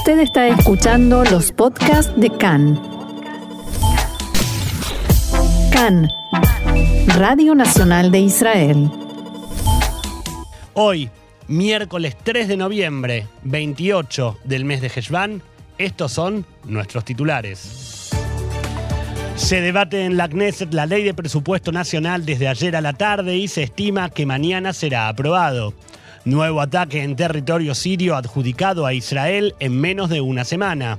Usted está escuchando los podcasts de CAN. CAN, Radio Nacional de Israel. Hoy, miércoles 3 de noviembre, 28 del mes de Heshvan, estos son nuestros titulares. Se debate en la Knesset la ley de presupuesto nacional desde ayer a la tarde y se estima que mañana será aprobado. Nuevo ataque en territorio sirio adjudicado a Israel en menos de una semana.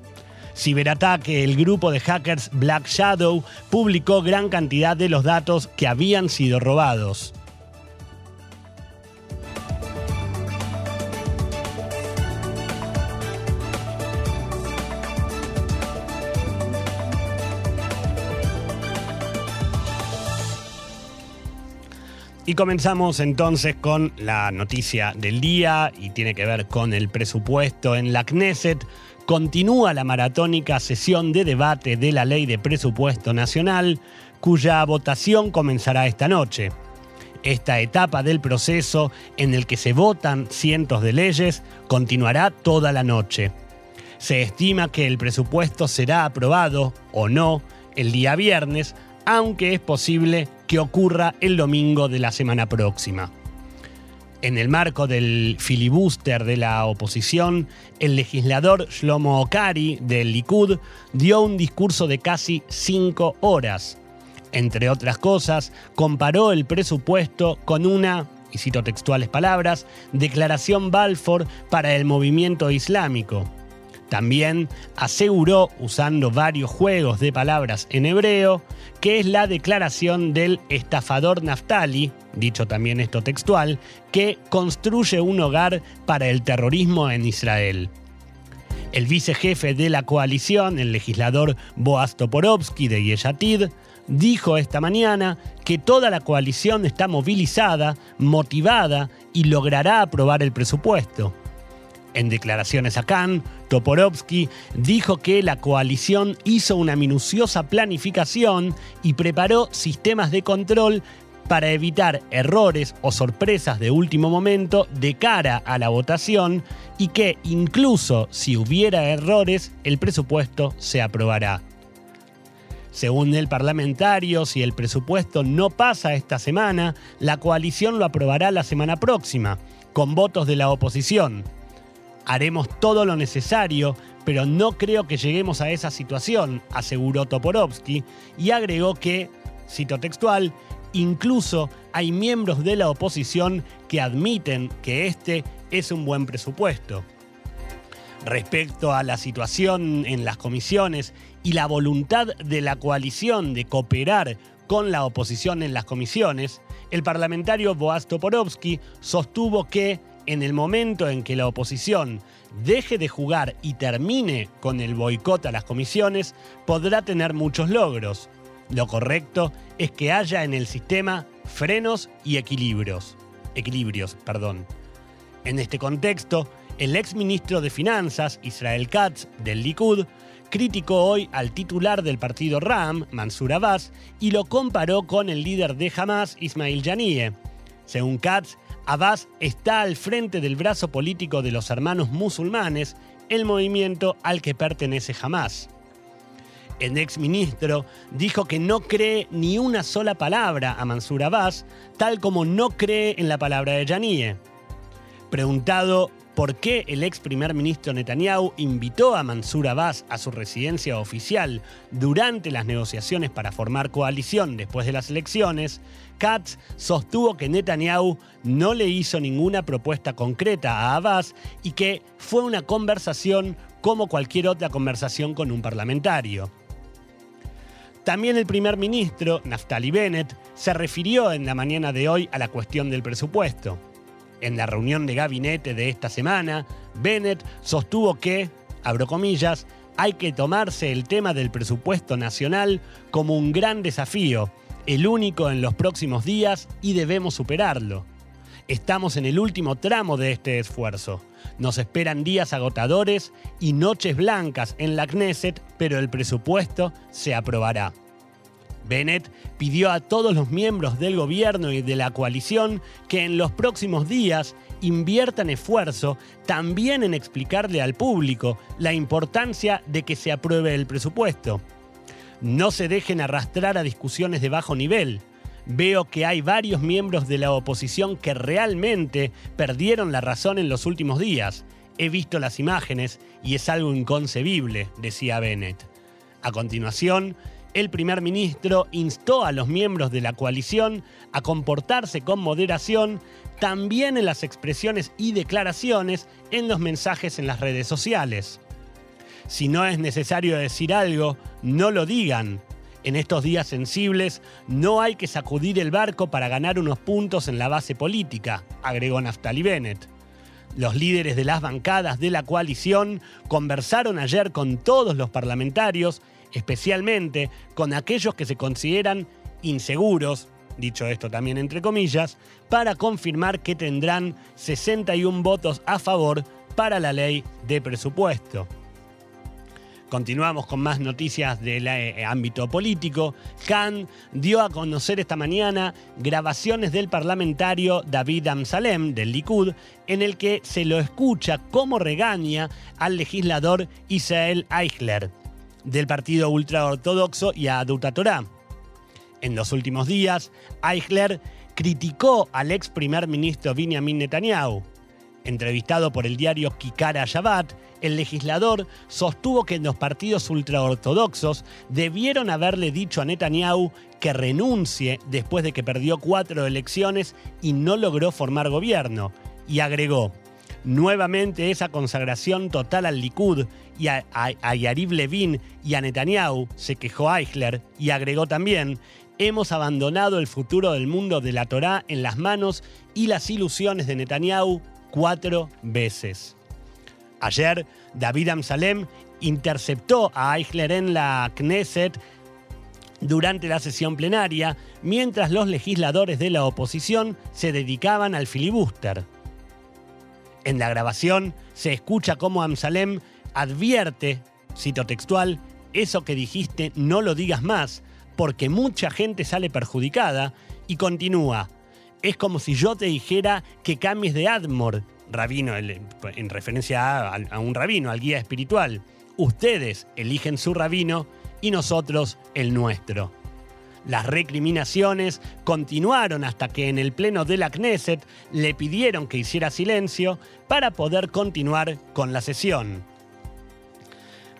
Ciberataque, el grupo de hackers Black Shadow publicó gran cantidad de los datos que habían sido robados. Y comenzamos entonces con la noticia del día y tiene que ver con el presupuesto en la Knesset. Continúa la maratónica sesión de debate de la ley de presupuesto nacional, cuya votación comenzará esta noche. Esta etapa del proceso, en el que se votan cientos de leyes, continuará toda la noche. Se estima que el presupuesto será aprobado o no el día viernes, aunque es posible que ocurra el domingo de la semana próxima. En el marco del filibuster de la oposición, el legislador Shlomo Okari del Likud dio un discurso de casi cinco horas. Entre otras cosas, comparó el presupuesto con una, y cito textuales palabras, declaración Balfour para el movimiento islámico. También aseguró, usando varios juegos de palabras en hebreo, que es la declaración del estafador Naftali, dicho también esto textual, que construye un hogar para el terrorismo en Israel. El vicejefe de la coalición, el legislador Boaz Toporovsky de Yeshatid, dijo esta mañana que toda la coalición está movilizada, motivada y logrará aprobar el presupuesto. En declaraciones a Cannes, Toporovsky dijo que la coalición hizo una minuciosa planificación y preparó sistemas de control para evitar errores o sorpresas de último momento de cara a la votación y que incluso si hubiera errores, el presupuesto se aprobará. Según el parlamentario, si el presupuesto no pasa esta semana, la coalición lo aprobará la semana próxima, con votos de la oposición. Haremos todo lo necesario, pero no creo que lleguemos a esa situación, aseguró Toporovsky, y agregó que, cito textual, incluso hay miembros de la oposición que admiten que este es un buen presupuesto. Respecto a la situación en las comisiones y la voluntad de la coalición de cooperar con la oposición en las comisiones, el parlamentario Boaz Toporovsky sostuvo que en el momento en que la oposición deje de jugar y termine con el boicot a las comisiones, podrá tener muchos logros. Lo correcto es que haya en el sistema frenos y equilibrios. Equilibrios, perdón. En este contexto, el ex ministro de Finanzas, Israel Katz, del Likud, criticó hoy al titular del partido RAM, Mansur Abbas, y lo comparó con el líder de Hamas, Ismail Yaniyeh. Según Katz, Abbas está al frente del brazo político de los hermanos musulmanes, el movimiento al que pertenece Hamas. El ex ministro dijo que no cree ni una sola palabra a Mansur Abbas, tal como no cree en la palabra de Yaniyeh. Preguntado por qué el ex primer ministro Netanyahu invitó a Mansur Abbas a su residencia oficial durante las negociaciones para formar coalición después de las elecciones, Katz sostuvo que Netanyahu no le hizo ninguna propuesta concreta a Abbas y que fue una conversación como cualquier otra conversación con un parlamentario. También el primer ministro, Naftali Bennett, se refirió en la mañana de hoy a la cuestión del presupuesto. En la reunión de gabinete de esta semana, Bennett sostuvo que, abro comillas, hay que tomarse el tema del presupuesto nacional como un gran desafío, el único en los próximos días y debemos superarlo. Estamos en el último tramo de este esfuerzo. Nos esperan días agotadores y noches blancas en la Knesset, pero el presupuesto se aprobará. Bennett pidió a todos los miembros del gobierno y de la coalición que en los próximos días inviertan esfuerzo también en explicarle al público la importancia de que se apruebe el presupuesto. No se dejen arrastrar a discusiones de bajo nivel. Veo que hay varios miembros de la oposición que realmente perdieron la razón en los últimos días. He visto las imágenes y es algo inconcebible, decía Bennett. A continuación, el primer ministro instó a los miembros de la coalición a comportarse con moderación también en las expresiones y declaraciones en los mensajes en las redes sociales. Si no es necesario decir algo, no lo digan. En estos días sensibles no hay que sacudir el barco para ganar unos puntos en la base política, agregó Naftali Bennett. Los líderes de las bancadas de la coalición conversaron ayer con todos los parlamentarios especialmente con aquellos que se consideran inseguros, dicho esto también entre comillas, para confirmar que tendrán 61 votos a favor para la ley de presupuesto. Continuamos con más noticias del eh, ámbito político. Khan dio a conocer esta mañana grabaciones del parlamentario David Amsalem del Likud, en el que se lo escucha como regaña al legislador Israel Eichler del partido ultraortodoxo Yaduta Torah. En los últimos días, Eichler criticó al ex primer ministro Benjamin Netanyahu. Entrevistado por el diario Kikara Shabbat, el legislador sostuvo que los partidos ultraortodoxos debieron haberle dicho a Netanyahu que renuncie después de que perdió cuatro elecciones y no logró formar gobierno, y agregó, nuevamente esa consagración total al Likud y a, Yariv Levin y a Netanyahu, se quejó Eichler y agregó también, hemos abandonado el futuro del mundo de la Torá en las manos y las ilusiones de Netanyahu cuatro veces. Ayer, David Amsalem interceptó a Eichler en la Knesset durante la sesión plenaria, mientras los legisladores de la oposición se dedicaban al filibuster. En la grabación se escucha cómo Amsalem advierte, cito textual, eso que dijiste no lo digas más, porque mucha gente sale perjudicada, y continúa, es como si yo te dijera que cambies de Admor, rabino, en referencia a, a un rabino, al guía espiritual. Ustedes eligen su rabino y nosotros el nuestro. Las recriminaciones continuaron hasta que en el pleno de la Knesset le pidieron que hiciera silencio para poder continuar con la sesión.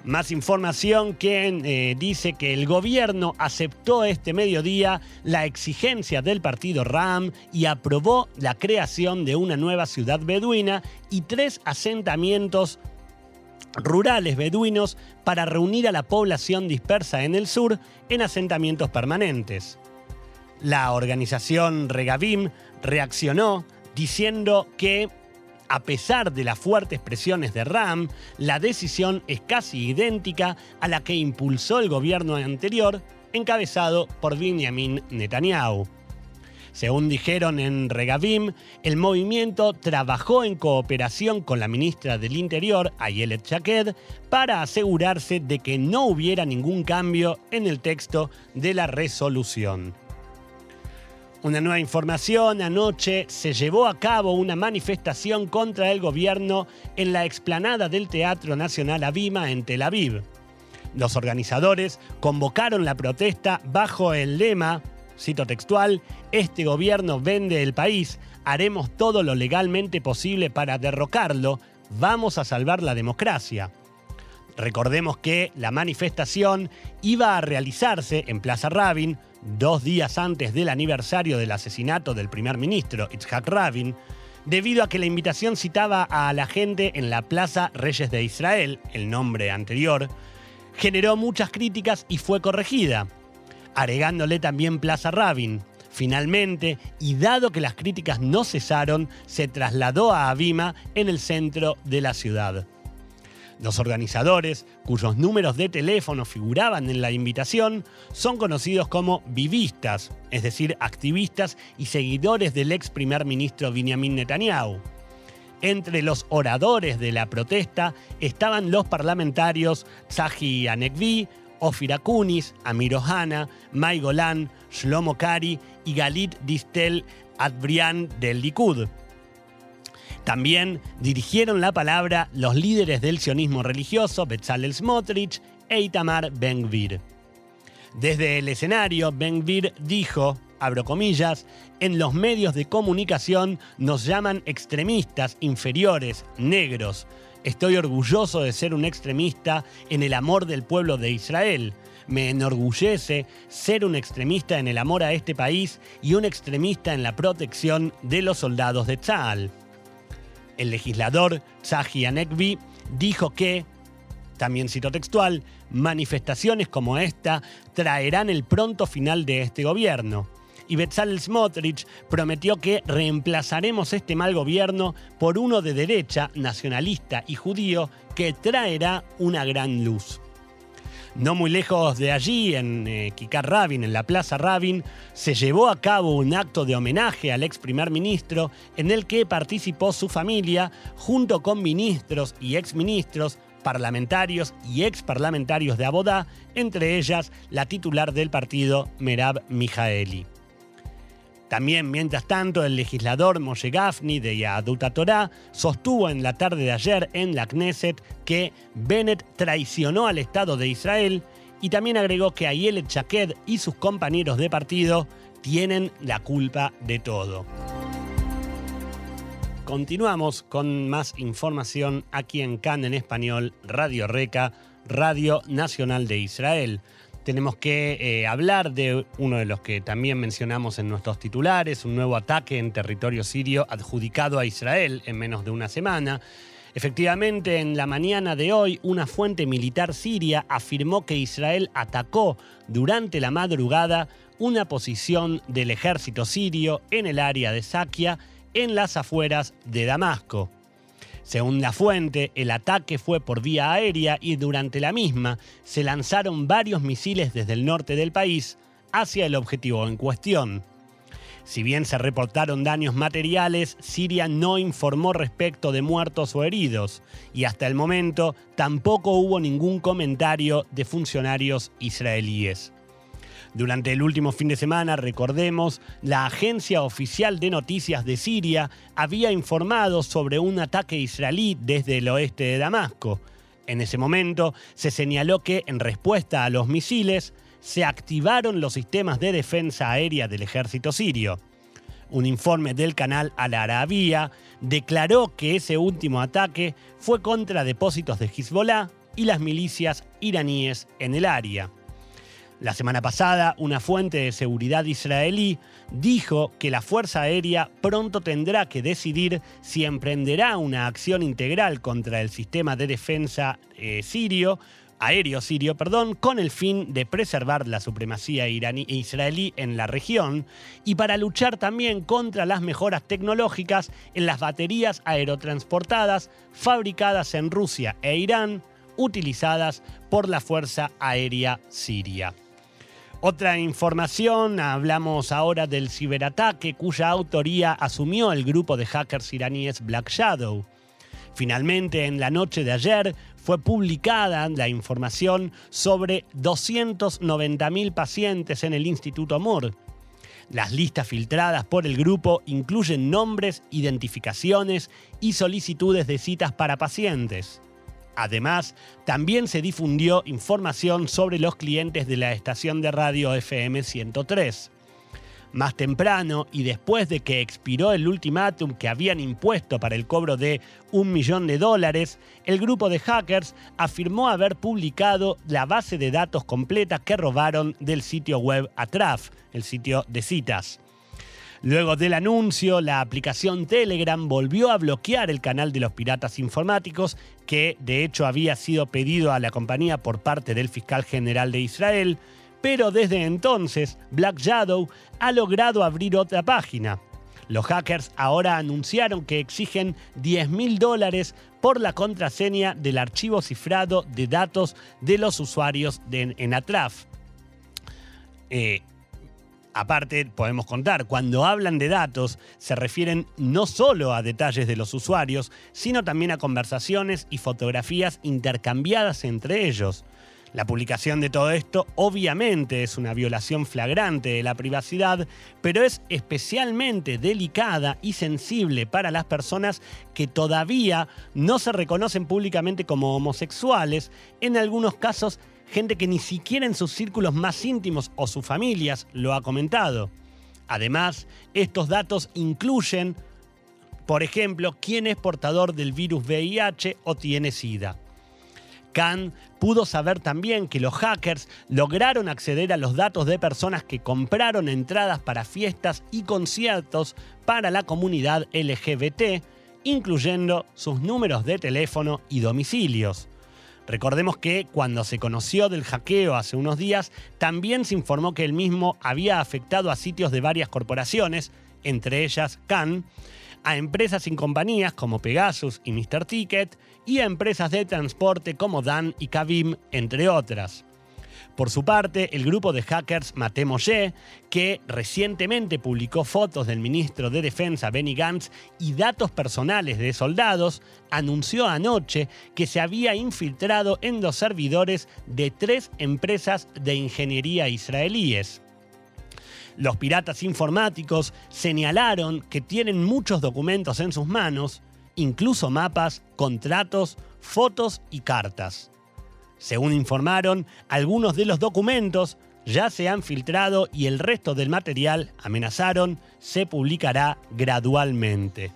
Más información que eh, dice que el gobierno aceptó este mediodía la exigencia del partido RAM y aprobó la creación de una nueva ciudad beduina y tres asentamientos rurales beduinos para reunir a la población dispersa en el sur en asentamientos permanentes. La organización Regavim reaccionó diciendo que, a pesar de las fuertes presiones de Ram, la decisión es casi idéntica a la que impulsó el gobierno anterior, encabezado por Benjamin Netanyahu. Según dijeron en Regavim, el movimiento trabajó en cooperación con la ministra del Interior, Ayelet Shaked, para asegurarse de que no hubiera ningún cambio en el texto de la resolución. Una nueva información, anoche se llevó a cabo una manifestación contra el gobierno en la explanada del Teatro Nacional Abima en Tel Aviv. Los organizadores convocaron la protesta bajo el lema cito textual, este gobierno vende el país, haremos todo lo legalmente posible para derrocarlo, vamos a salvar la democracia. Recordemos que la manifestación iba a realizarse en Plaza Rabin dos días antes del aniversario del asesinato del primer ministro Itzhak Rabin, debido a que la invitación citaba a la gente en la Plaza Reyes de Israel, el nombre anterior, generó muchas críticas y fue corregida agregándole también Plaza Rabin. Finalmente, y dado que las críticas no cesaron, se trasladó a Avima en el centro de la ciudad. Los organizadores, cuyos números de teléfono figuraban en la invitación, son conocidos como vivistas, es decir, activistas y seguidores del ex primer ministro Benjamin Netanyahu. Entre los oradores de la protesta estaban los parlamentarios Zahi Anekvi, Ofir Akunis, Amir Ohana, Mai Golan, Shlomo Kari y Galit Distel Adbrian del Likud. También dirigieron la palabra los líderes del sionismo religioso Bezalel Smotrich e Itamar Ben-Gvir. Desde el escenario, Ben-Gvir dijo, abro comillas, en los medios de comunicación nos llaman extremistas, inferiores, negros. Estoy orgulloso de ser un extremista en el amor del pueblo de Israel. Me enorgullece ser un extremista en el amor a este país y un extremista en la protección de los soldados de Tzal. El legislador Tzahi Anekvi dijo que, también cito textual, manifestaciones como esta traerán el pronto final de este gobierno y Bezalel Smotrich prometió que reemplazaremos este mal gobierno por uno de derecha, nacionalista y judío que traerá una gran luz. No muy lejos de allí, en eh, Kikar Rabin, en la Plaza Rabin, se llevó a cabo un acto de homenaje al ex primer ministro en el que participó su familia junto con ministros y exministros, parlamentarios y ex parlamentarios de Abodá, entre ellas la titular del partido Merab Mijaeli. También, mientras tanto, el legislador Moshe Gafni de Yaduta Torah sostuvo en la tarde de ayer en la Knesset que Bennett traicionó al Estado de Israel y también agregó que Ayelet Shaked y sus compañeros de partido tienen la culpa de todo. Continuamos con más información aquí en CAN en español, Radio Reca, Radio Nacional de Israel tenemos que eh, hablar de uno de los que también mencionamos en nuestros titulares, un nuevo ataque en territorio sirio adjudicado a Israel en menos de una semana. Efectivamente, en la mañana de hoy, una fuente militar siria afirmó que Israel atacó durante la madrugada una posición del ejército sirio en el área de Sakia, en las afueras de Damasco. Según la fuente, el ataque fue por vía aérea y durante la misma se lanzaron varios misiles desde el norte del país hacia el objetivo en cuestión. Si bien se reportaron daños materiales, Siria no informó respecto de muertos o heridos, y hasta el momento tampoco hubo ningún comentario de funcionarios israelíes. Durante el último fin de semana, recordemos, la agencia oficial de noticias de Siria había informado sobre un ataque israelí desde el oeste de Damasco. En ese momento se señaló que, en respuesta a los misiles, se activaron los sistemas de defensa aérea del ejército sirio. Un informe del canal Al Arabia declaró que ese último ataque fue contra depósitos de Hezbollah y las milicias iraníes en el área. La semana pasada, una fuente de seguridad israelí dijo que la Fuerza Aérea pronto tendrá que decidir si emprenderá una acción integral contra el sistema de defensa eh, sirio, aéreo sirio, perdón, con el fin de preservar la supremacía israelí en la región y para luchar también contra las mejoras tecnológicas en las baterías aerotransportadas fabricadas en Rusia e Irán, utilizadas por la Fuerza Aérea Siria. Otra información, hablamos ahora del ciberataque cuya autoría asumió el grupo de hackers iraníes Black Shadow. Finalmente, en la noche de ayer fue publicada la información sobre 290.000 pacientes en el Instituto Moore. Las listas filtradas por el grupo incluyen nombres, identificaciones y solicitudes de citas para pacientes. Además, también se difundió información sobre los clientes de la estación de radio FM 103. Más temprano y después de que expiró el ultimátum que habían impuesto para el cobro de un millón de dólares, el grupo de hackers afirmó haber publicado la base de datos completa que robaron del sitio web Atraf, el sitio de citas. Luego del anuncio, la aplicación Telegram volvió a bloquear el canal de los piratas informáticos, que de hecho había sido pedido a la compañía por parte del fiscal general de Israel, pero desde entonces Black Shadow ha logrado abrir otra página. Los hackers ahora anunciaron que exigen 10 mil dólares por la contraseña del archivo cifrado de datos de los usuarios de, en Atraf. Eh, Aparte, podemos contar, cuando hablan de datos, se refieren no solo a detalles de los usuarios, sino también a conversaciones y fotografías intercambiadas entre ellos. La publicación de todo esto obviamente es una violación flagrante de la privacidad, pero es especialmente delicada y sensible para las personas que todavía no se reconocen públicamente como homosexuales, en algunos casos gente que ni siquiera en sus círculos más íntimos o sus familias lo ha comentado. Además, estos datos incluyen, por ejemplo, quién es portador del virus VIH o tiene SIDA. Khan pudo saber también que los hackers lograron acceder a los datos de personas que compraron entradas para fiestas y conciertos para la comunidad LGBT, incluyendo sus números de teléfono y domicilios. Recordemos que cuando se conoció del hackeo hace unos días, también se informó que el mismo había afectado a sitios de varias corporaciones, entre ellas Khan, a empresas sin compañías como Pegasus y Mr. Ticket y a empresas de transporte como Dan y Kavim, entre otras. Por su parte, el grupo de hackers Mate que recientemente publicó fotos del ministro de Defensa Benny Gantz y datos personales de soldados, anunció anoche que se había infiltrado en los servidores de tres empresas de ingeniería israelíes. Los piratas informáticos señalaron que tienen muchos documentos en sus manos, incluso mapas, contratos, fotos y cartas. Según informaron, algunos de los documentos ya se han filtrado y el resto del material, amenazaron, se publicará gradualmente.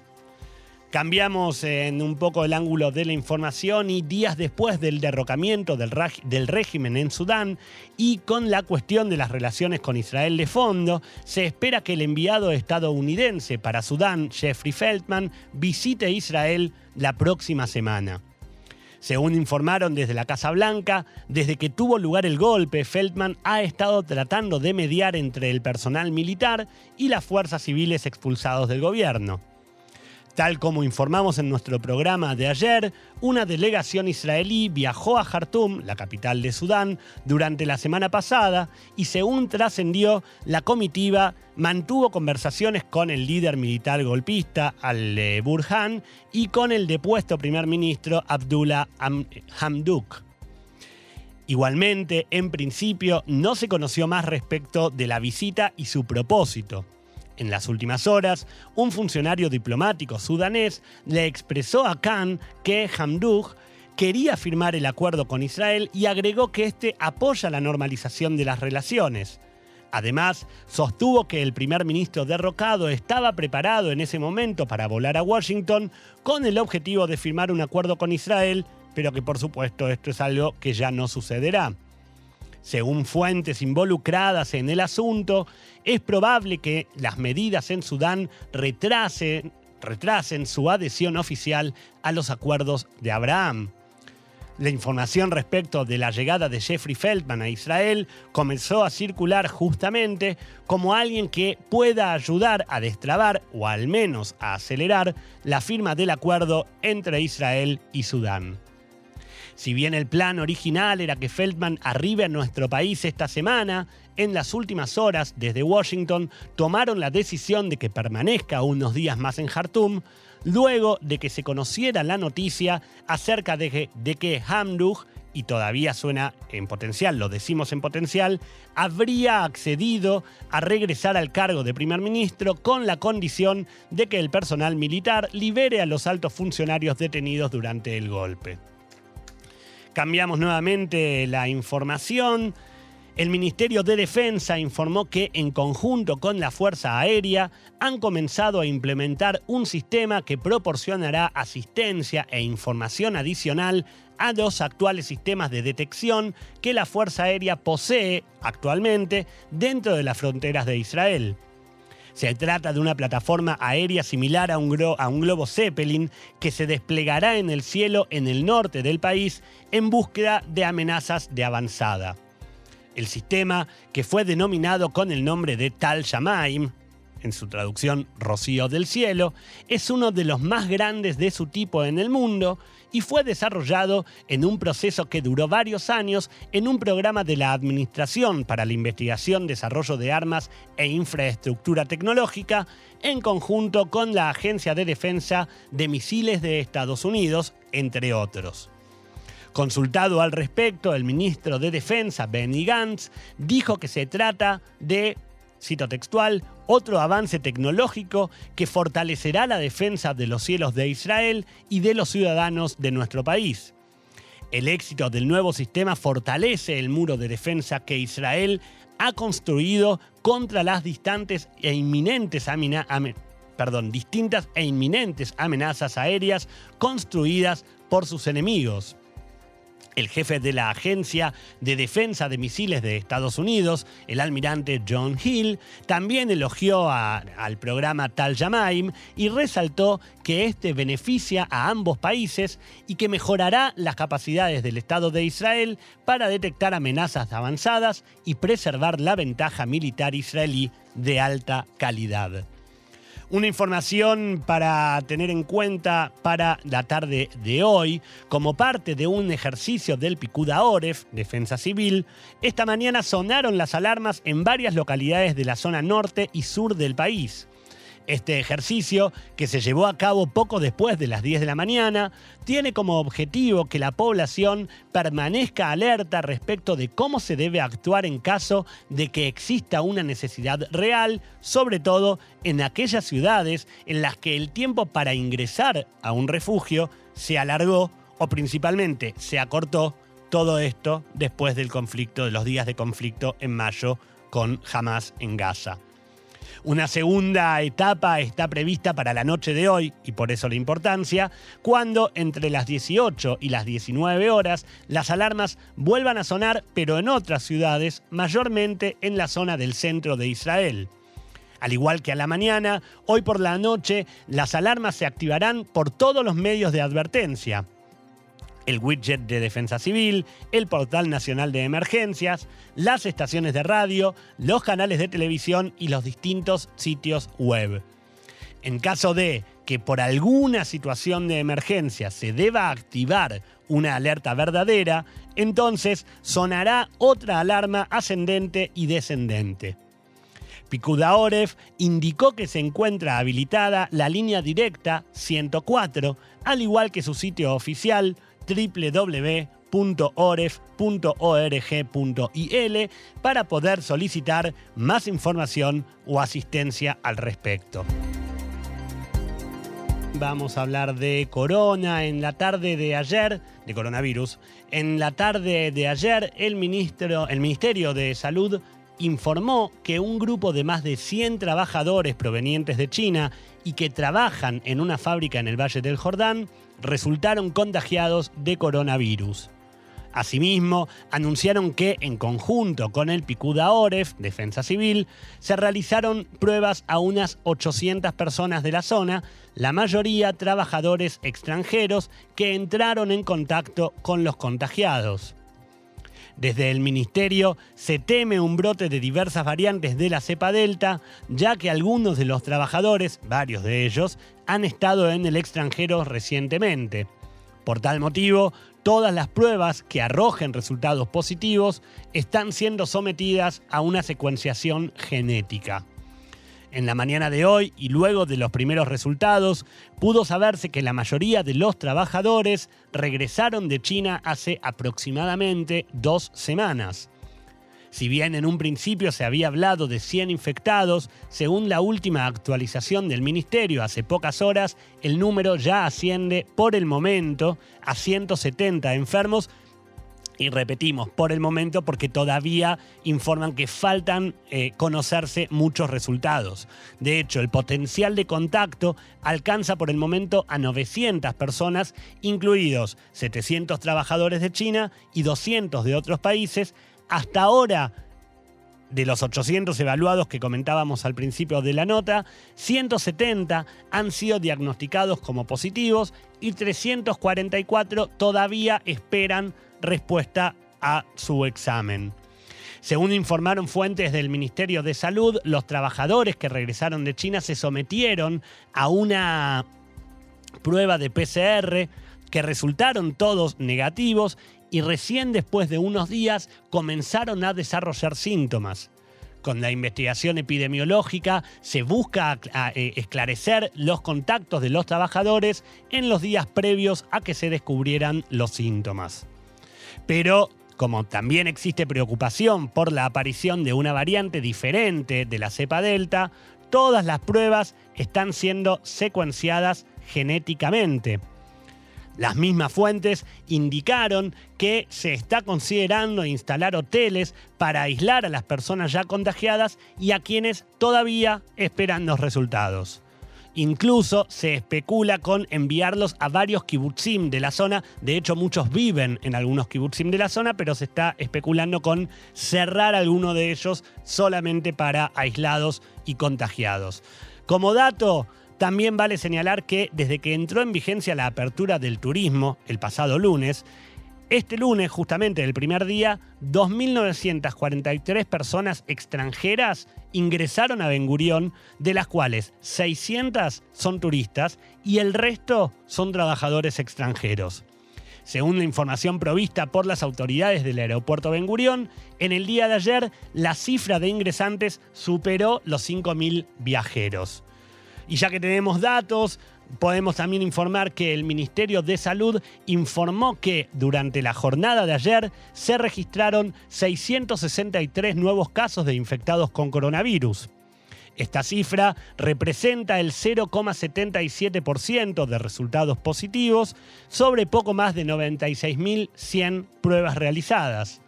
Cambiamos en un poco el ángulo de la información y días después del derrocamiento del, régimen en Sudán y con la cuestión de las relaciones con Israel de fondo, se espera que el enviado estadounidense para Sudán, Jeffrey Feldman, visite Israel la próxima semana. Según informaron desde la Casa Blanca, desde que tuvo lugar el golpe, Feldman ha estado tratando de mediar entre el personal militar y las fuerzas civiles expulsados del gobierno. Tal como informamos en nuestro programa de ayer, una delegación israelí viajó a Jartum, la capital de Sudán, durante la semana pasada y según trascendió, la comitiva mantuvo conversaciones con el líder militar golpista Al-Burhan y con el depuesto primer ministro Abdullah Hamduk. Igualmente, en principio, no se conoció más respecto de la visita y su propósito. En las últimas horas, un funcionario diplomático sudanés le expresó a Khan que Hamduk quería firmar el acuerdo con Israel y agregó que este apoya la normalización de las relaciones. Además, sostuvo que el primer ministro derrocado estaba preparado en ese momento para volar a Washington con el objetivo de firmar un acuerdo con Israel, pero que por supuesto esto es algo que ya no sucederá. Según fuentes involucradas en el asunto, es probable que las medidas en Sudán retrasen, su adhesión oficial a los acuerdos de Abraham. La información respecto de la llegada de Jeffrey Feldman a Israel comenzó a circular justamente como alguien que pueda ayudar a destrabar o al menos a acelerar la firma del acuerdo entre Israel y Sudán. Si bien el plan original era que Feldman arribe a nuestro país esta semana, en las últimas horas desde Washington tomaron la decisión de que permanezca unos días más en Jartum, luego de que se conociera la noticia acerca de que, de que y todavía suena en potencial, lo decimos en potencial, habría accedido a regresar al cargo de primer ministro con la condición de que el personal militar libere a los altos funcionarios detenidos durante el golpe. Cambiamos nuevamente la información. El Ministerio de Defensa informó que en conjunto con la Fuerza Aérea han comenzado a implementar un sistema que proporcionará asistencia e información adicional a dos actuales sistemas de detección que la Fuerza Aérea posee actualmente dentro de las fronteras de Israel. Se trata de una plataforma aérea similar a un, globo Zeppelin que se desplegará en el cielo en el norte del país en búsqueda de amenazas de avanzada. El sistema, que fue denominado con el nombre de Tal Shamaim, en su traducción Rocío del Cielo, es uno de los más grandes de su tipo en el mundo y fue desarrollado en un proceso que duró varios años en un programa de la Administración para la Investigación, Desarrollo de Armas e Infraestructura Tecnológica en conjunto con la Agencia de Defensa de Misiles de Estados Unidos, entre otros. Consultado al respecto, el ministro de Defensa, Benny Gantz, dijo que se trata de, cito textual, otro avance tecnológico que fortalecerá la defensa de los cielos de Israel y de los ciudadanos de nuestro país. El éxito del nuevo sistema fortalece el muro de defensa que Israel ha construido contra las distantes e inminentes perdón, distintas e inminentes amenazas aéreas construidas por sus enemigos. El jefe de la Agencia de Defensa de Misiles de Estados Unidos, el almirante John Hill, también elogió al programa Tal Yamaim y resaltó que este beneficia a ambos países y que mejorará las capacidades del Estado de Israel para detectar amenazas avanzadas y preservar la ventaja militar israelí de alta calidad. Una información para tener en cuenta para la tarde de hoy, como parte de un ejercicio del Picuda Oref, Defensa Civil, esta mañana sonaron las alarmas en varias localidades de la zona norte y sur del país. Este ejercicio, que se llevó a cabo poco después de las 10 de la mañana, tiene como objetivo que la población permanezca alerta respecto de cómo se debe actuar en caso de que exista una necesidad real, sobre todo en aquellas ciudades en las que el tiempo para ingresar a un refugio se alargó o principalmente se acortó todo esto después del conflicto, de los días de conflicto en mayo con Hamas en Gaza. Una segunda etapa está prevista para la noche de hoy, y por eso la importancia, cuando entre las 18 y las 19 horas las alarmas vuelvan a sonar, pero en otras ciudades, mayormente en la zona del centro de Israel. Al igual que a la mañana, hoy por la noche las alarmas se activarán por todos los medios de advertencia el widget de defensa civil, el portal nacional de emergencias, las estaciones de radio, los canales de televisión y los distintos sitios web. En caso de que por alguna situación de emergencia se deba activar una alerta verdadera, entonces sonará otra alarma ascendente y descendente. Picuda Oref indicó que se encuentra habilitada la línea directa 104, al igual que su sitio oficial www.oref.org.il para poder solicitar más información o asistencia al respecto. Vamos a hablar de corona en la tarde de ayer, de coronavirus. En la tarde de ayer, el, ministro, el Ministerio de Salud informó que un grupo de más de 100 trabajadores provenientes de China y que trabajan en una fábrica en el Valle del Jordán resultaron contagiados de coronavirus. Asimismo, anunciaron que, en conjunto con el Picuda Oref, Defensa Civil, se realizaron pruebas a unas 800 personas de la zona, la mayoría trabajadores extranjeros que entraron en contacto con los contagiados. Desde el ministerio se teme un brote de diversas variantes de la cepa delta, ya que algunos de los trabajadores, varios de ellos, han estado en el extranjero recientemente. Por tal motivo, todas las pruebas que arrojen resultados positivos están siendo sometidas a una secuenciación genética. En la mañana de hoy y luego de los primeros resultados, pudo saberse que la mayoría de los trabajadores regresaron de China hace aproximadamente dos semanas. Si bien en un principio se había hablado de 100 infectados, según la última actualización del ministerio hace pocas horas, el número ya asciende por el momento a 170 enfermos y repetimos, por el momento, porque todavía informan que faltan eh, conocerse muchos resultados. De hecho, el potencial de contacto alcanza por el momento a 900 personas, incluidos 700 trabajadores de China y 200 de otros países. Hasta ahora, de los 800 evaluados que comentábamos al principio de la nota, 170 han sido diagnosticados como positivos y 344 todavía esperan respuesta a su examen. Según informaron fuentes del Ministerio de Salud, los trabajadores que regresaron de China se sometieron a una prueba de PCR que resultaron todos negativos y recién después de unos días comenzaron a desarrollar síntomas. Con la investigación epidemiológica se busca eh, esclarecer los contactos de los trabajadores en los días previos a que se descubrieran los síntomas. Pero como también existe preocupación por la aparición de una variante diferente de la cepa delta, todas las pruebas están siendo secuenciadas genéticamente. Las mismas fuentes indicaron que se está considerando instalar hoteles para aislar a las personas ya contagiadas y a quienes todavía esperan los resultados. Incluso se especula con enviarlos a varios kibutzim de la zona. De hecho, muchos viven en algunos kibutzim de la zona, pero se está especulando con cerrar alguno de ellos solamente para aislados y contagiados. Como dato, también vale señalar que desde que entró en vigencia la apertura del turismo el pasado lunes, este lunes, justamente el primer día, 2.943 personas extranjeras ingresaron a Ben Gurión, de las cuales 600 son turistas y el resto son trabajadores extranjeros. Según la información provista por las autoridades del aeropuerto Ben Gurión, en el día de ayer la cifra de ingresantes superó los 5.000 viajeros. Y ya que tenemos datos, podemos también informar que el Ministerio de Salud informó que durante la jornada de ayer se registraron 663 nuevos casos de infectados con coronavirus. Esta cifra representa el 0,77% de resultados positivos sobre poco más de 96.100 pruebas realizadas.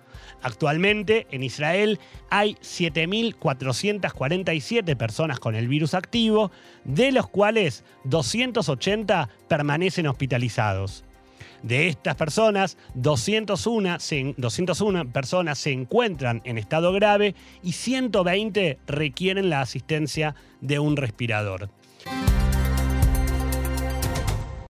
Actualmente en Israel hay 7.447 personas con el virus activo, de los cuales 280 permanecen hospitalizados. De estas personas, 201, 201, personas se encuentran en estado grave y 120 requieren la asistencia de un respirador.